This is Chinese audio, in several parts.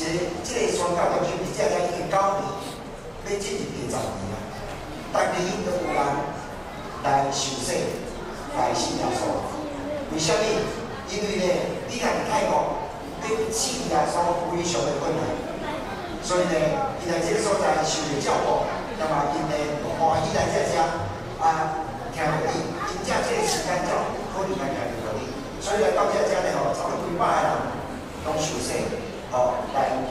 即个宗教中心，只在伊教民要进入第十年啊，逐伊都有人来受税，来信耶稣。为虾米？因为咧，你讲泰国对宗教所非常的困难，所以咧，伊在即个所在受得照顾，那么因咧欢喜来这家啊，听得真正即个时间，就可以来听几所以来到遮遮差不多几百个人拢受税。哦，家居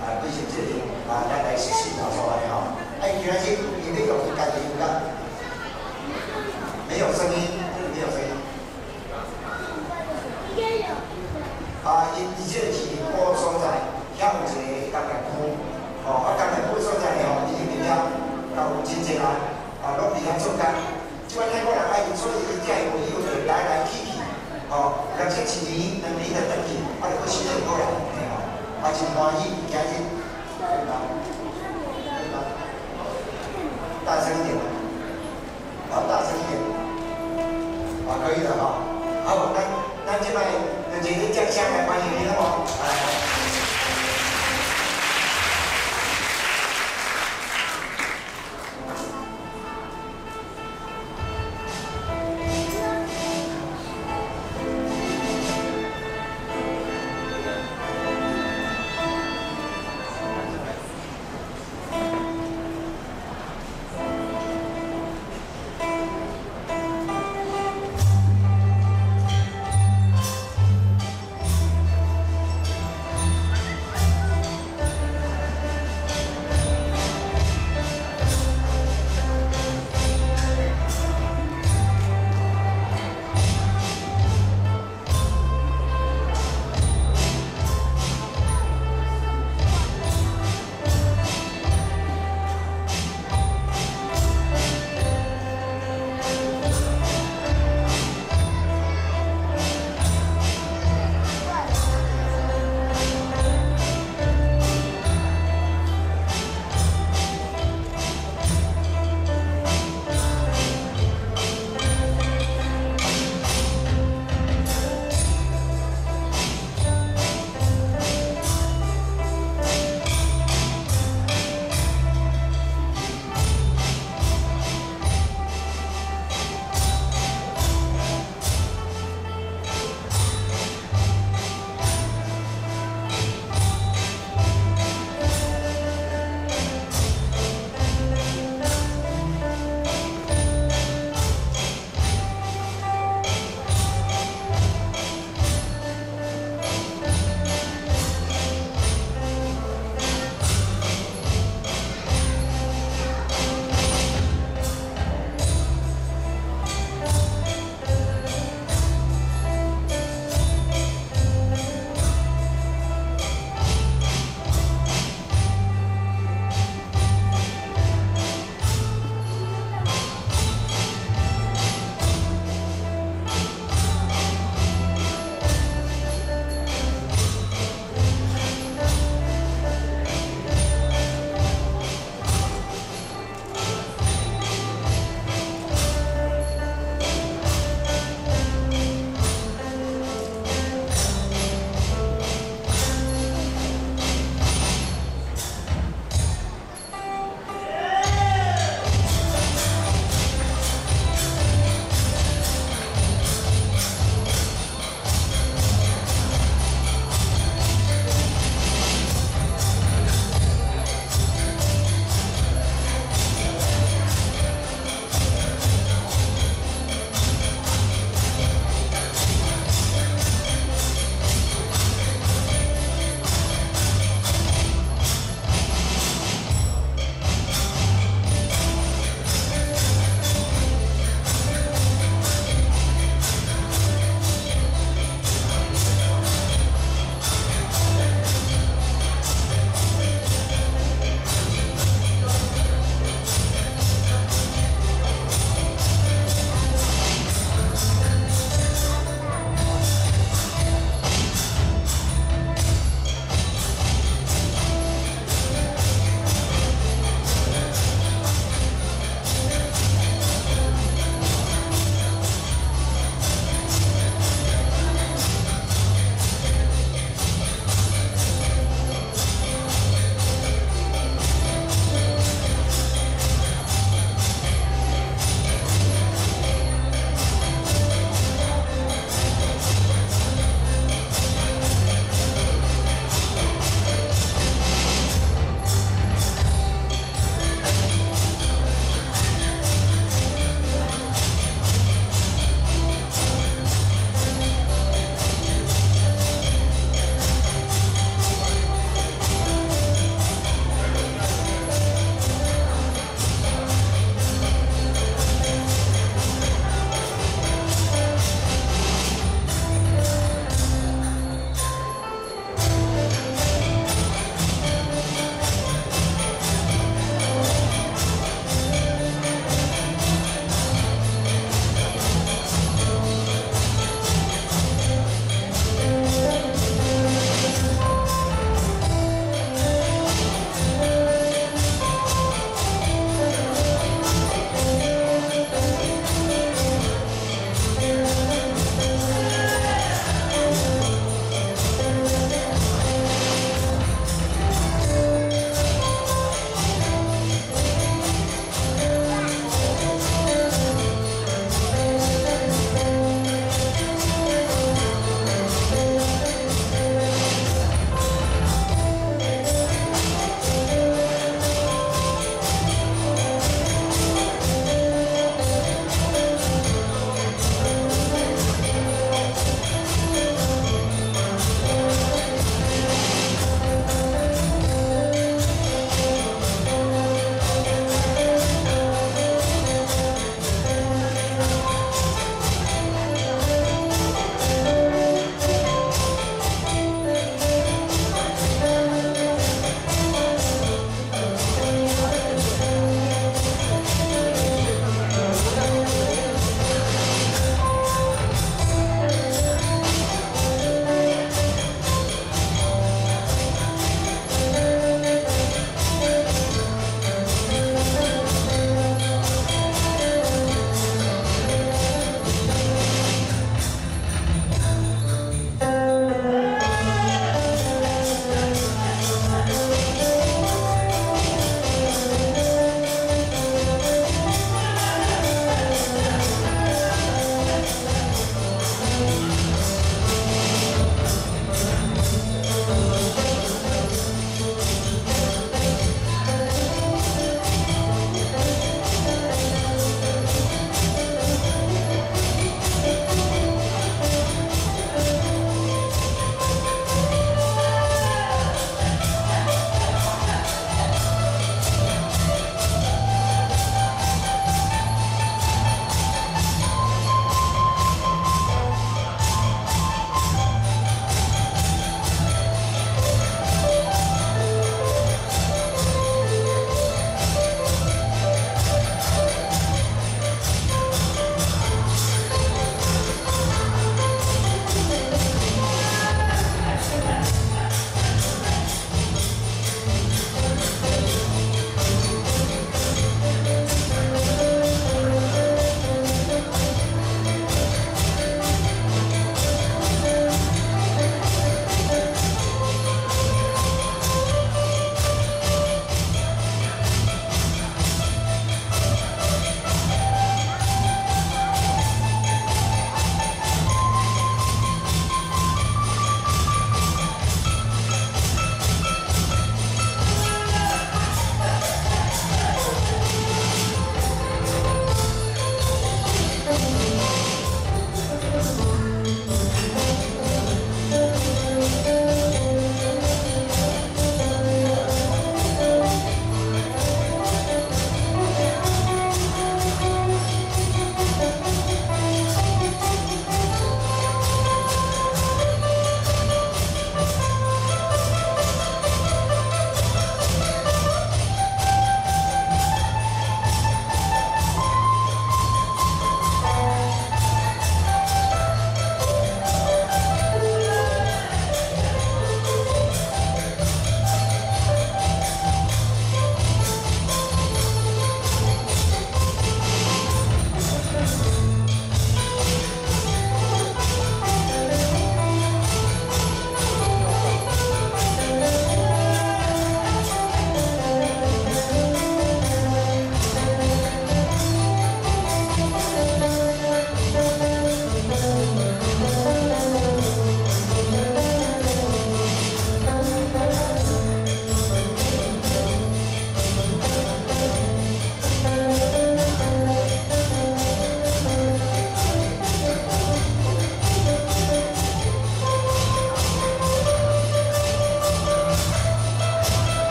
啊，非行之靚啊，家第時先留座位啊，哎，仲有啲，唔識用嘅傢俱咁，没有声音，這裡没有声音。啊，一一播皮或紗袋，下午前加冷庫。哦，啊，冷庫紗袋嘅哦，已經比有夠清潔啦。啊，都比较重啲。如果太過冷，可以做啲家有有水，来來去去。哦，能清洗啲，能理得整啲，啊，哋會洗得過嚟。八七八一加一，回答，大声一点，好，大声一点，好，可以的，哈。好，那那这边，那进去站下来，欢迎你了吗？